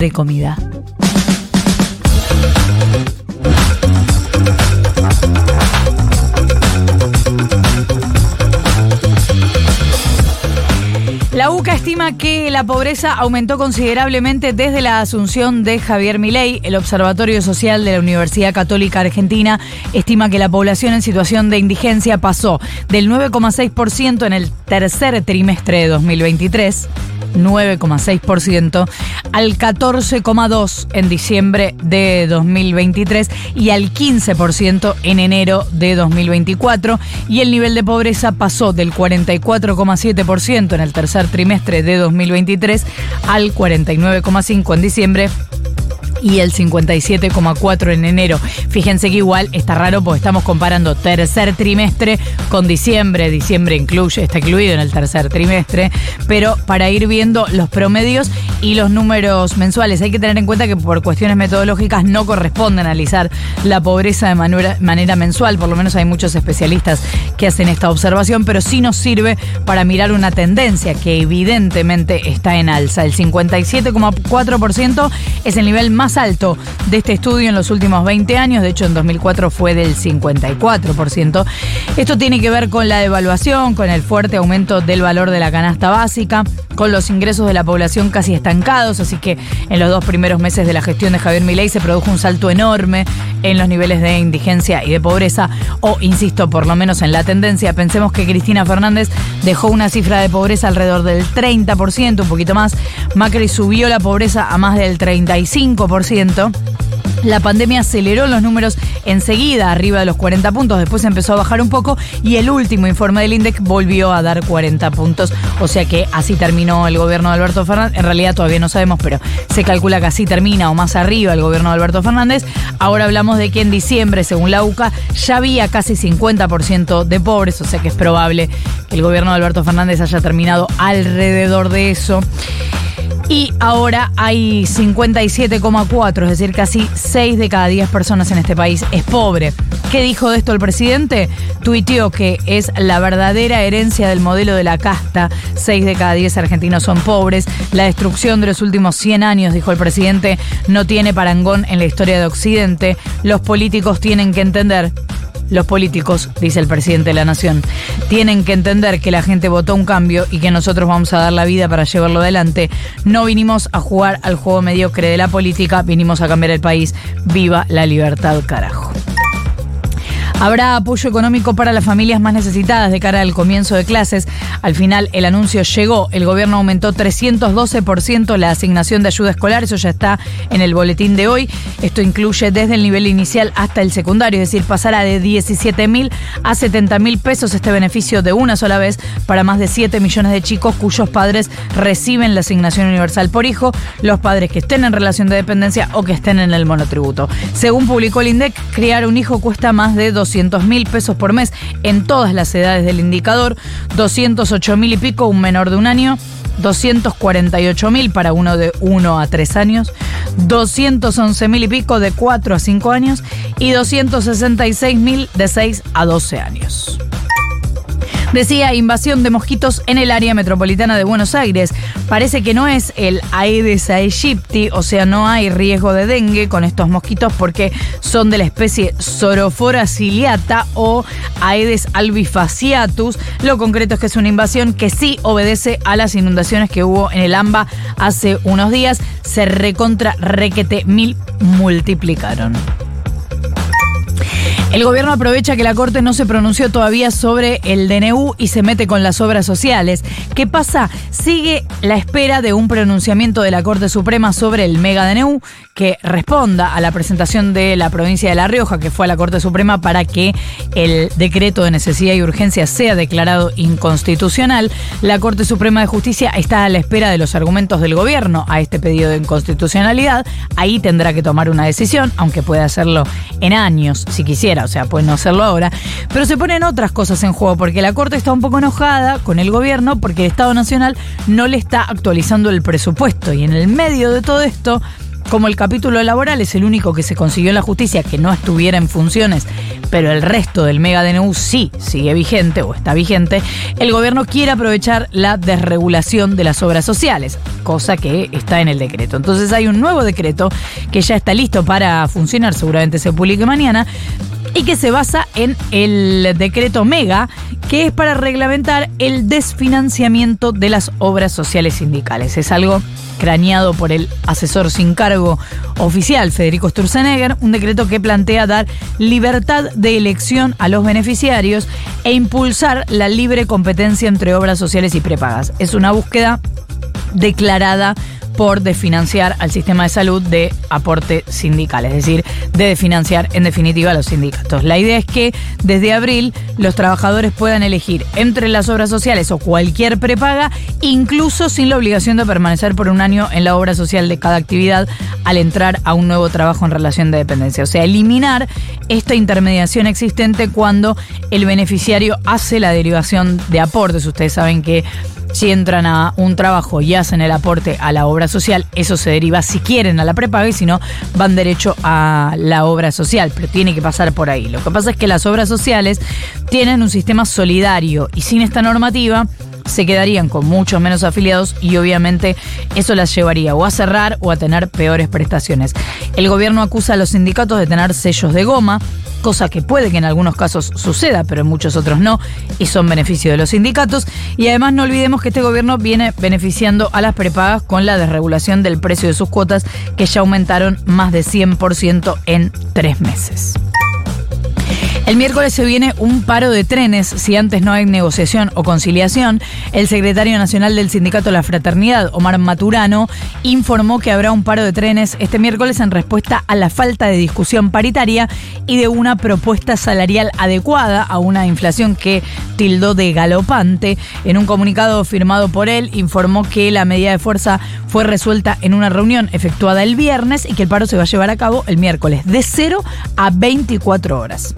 de comida. La UCA estima que la pobreza aumentó considerablemente desde la asunción de Javier Milei. El Observatorio Social de la Universidad Católica Argentina estima que la población en situación de indigencia pasó del 9,6% en el tercer trimestre de 2023 9,6% al 14,2% en diciembre de 2023 y al 15% en enero de 2024 y el nivel de pobreza pasó del 44,7% en el tercer trimestre de 2023 al 49,5% en diciembre y el 57,4 en enero. Fíjense que igual está raro porque estamos comparando tercer trimestre con diciembre. Diciembre incluye, está incluido en el tercer trimestre, pero para ir viendo los promedios y los números mensuales. Hay que tener en cuenta que por cuestiones metodológicas no corresponde analizar la pobreza de manera, mensual, por lo menos hay muchos especialistas que hacen esta observación, pero sí nos sirve para mirar una tendencia que evidentemente está en alza. El 57,4% es el nivel más alto de este estudio en los últimos 20 años, de hecho en 2004 fue del 54%. Esto tiene que ver con la devaluación, con el fuerte aumento del valor de la canasta básica, con los ingresos de la población casi estancados, así que en los dos primeros meses de la gestión de Javier Milei se produjo un salto enorme en los niveles de indigencia y de pobreza, o insisto, por lo menos en la tendencia. Pensemos que Cristina Fernández dejó una cifra de pobreza alrededor del 30%, un poquito más. Macri subió la pobreza a más del 35%. La pandemia aceleró los números enseguida, arriba de los 40 puntos, después empezó a bajar un poco y el último informe del INDEC volvió a dar 40 puntos, o sea que así terminó el gobierno de Alberto Fernández, en realidad todavía no sabemos, pero se calcula que así termina o más arriba el gobierno de Alberto Fernández. Ahora hablamos de que en diciembre, según la UCA, ya había casi 50% de pobres, o sea que es probable que el gobierno de Alberto Fernández haya terminado alrededor de eso. Y ahora hay 57,4, es decir, casi 6 de cada 10 personas en este país es pobre. ¿Qué dijo de esto el presidente? Tuiteó que es la verdadera herencia del modelo de la casta. 6 de cada 10 argentinos son pobres. La destrucción de los últimos 100 años, dijo el presidente, no tiene parangón en la historia de Occidente. Los políticos tienen que entender los políticos, dice el presidente de la Nación, tienen que entender que la gente votó un cambio y que nosotros vamos a dar la vida para llevarlo adelante. No vinimos a jugar al juego mediocre de la política, vinimos a cambiar el país. Viva la libertad, carajo. Habrá apoyo económico para las familias más necesitadas de cara al comienzo de clases. Al final el anuncio llegó. El gobierno aumentó 312% la asignación de ayuda escolar. Eso ya está en el boletín de hoy. Esto incluye desde el nivel inicial hasta el secundario. Es decir, pasará de 17 mil a 70 mil pesos este beneficio de una sola vez para más de 7 millones de chicos cuyos padres reciben la asignación universal por hijo. Los padres que estén en relación de dependencia o que estén en el monotributo. Según publicó el INDEC, criar un hijo cuesta más de 200 200 mil pesos por mes en todas las edades del indicador, 208 mil y pico un menor de un año, 248 mil para uno de 1 a 3 años, 211 mil y pico de 4 a 5 años y 266 mil de 6 a 12 años. Decía invasión de mosquitos en el área metropolitana de Buenos Aires. Parece que no es el Aedes aegypti, o sea, no hay riesgo de dengue con estos mosquitos porque son de la especie Sorophora ciliata o Aedes albifaciatus. Lo concreto es que es una invasión que sí obedece a las inundaciones que hubo en el AMBA hace unos días. Se recontra requete mil multiplicaron. El gobierno aprovecha que la Corte no se pronunció todavía sobre el DNU y se mete con las obras sociales. ¿Qué pasa? Sigue la espera de un pronunciamiento de la Corte Suprema sobre el mega DNU que responda a la presentación de la provincia de La Rioja, que fue a la Corte Suprema para que el decreto de necesidad y urgencia sea declarado inconstitucional. La Corte Suprema de Justicia está a la espera de los argumentos del gobierno a este pedido de inconstitucionalidad. Ahí tendrá que tomar una decisión, aunque puede hacerlo en años, si quisiera o sea, puede no hacerlo ahora, pero se ponen otras cosas en juego, porque la Corte está un poco enojada con el gobierno porque el Estado Nacional no le está actualizando el presupuesto y en el medio de todo esto como el capítulo laboral es el único que se consiguió en la justicia que no estuviera en funciones, pero el resto del mega DNU sí sigue vigente o está vigente, el gobierno quiere aprovechar la desregulación de las obras sociales, cosa que está en el decreto. Entonces hay un nuevo decreto que ya está listo para funcionar, seguramente se publique mañana, y que se basa en el decreto Mega, que es para reglamentar el desfinanciamiento de las obras sociales sindicales. Es algo craneado por el asesor sin cargo oficial Federico Sturzenegger, un decreto que plantea dar libertad de elección a los beneficiarios e impulsar la libre competencia entre obras sociales y prepagas. Es una búsqueda declarada por desfinanciar al sistema de salud de aporte sindical, es decir, de desfinanciar en definitiva a los sindicatos. La idea es que desde abril los trabajadores puedan elegir entre las obras sociales o cualquier prepaga, incluso sin la obligación de permanecer por un año en la obra social de cada actividad al entrar a un nuevo trabajo en relación de dependencia. O sea, eliminar esta intermediación existente cuando el beneficiario hace la derivación de aportes. Ustedes saben que si entran a un trabajo y hacen el aporte a la obra social, eso se deriva si quieren a la prepaga y si no, van derecho a la obra social, pero tiene que pasar por ahí. Lo que pasa es que las obras sociales tienen un sistema solidario y sin esta normativa se quedarían con muchos menos afiliados y obviamente eso las llevaría o a cerrar o a tener peores prestaciones. El gobierno acusa a los sindicatos de tener sellos de goma, cosa que puede que en algunos casos suceda, pero en muchos otros no, y son beneficio de los sindicatos. Y además no olvidemos que este gobierno viene beneficiando a las prepagas con la desregulación del precio de sus cuotas, que ya aumentaron más de 100% en tres meses. El miércoles se viene un paro de trenes si antes no hay negociación o conciliación. El secretario nacional del Sindicato la Fraternidad, Omar Maturano, informó que habrá un paro de trenes este miércoles en respuesta a la falta de discusión paritaria y de una propuesta salarial adecuada a una inflación que tildó de galopante. En un comunicado firmado por él, informó que la medida de fuerza fue resuelta en una reunión efectuada el viernes y que el paro se va a llevar a cabo el miércoles de 0 a 24 horas.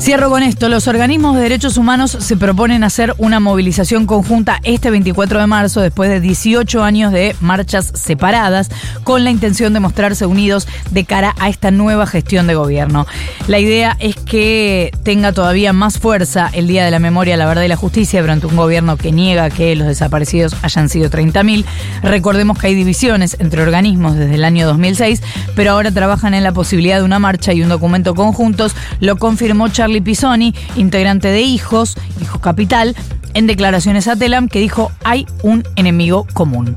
Cierro con esto. Los organismos de derechos humanos se proponen hacer una movilización conjunta este 24 de marzo, después de 18 años de marchas separadas, con la intención de mostrarse unidos de cara a esta nueva gestión de gobierno. La idea es que tenga todavía más fuerza el Día de la Memoria, la Verdad y la Justicia durante un gobierno que niega que los desaparecidos hayan sido 30.000. Recordemos que hay divisiones entre organismos desde el año 2006, pero ahora trabajan en la posibilidad de una marcha y un documento conjuntos. Lo confirmó Charlie Charlie Pisoni, integrante de Hijos, Hijos Capital, en declaraciones a Telam, que dijo hay un enemigo común.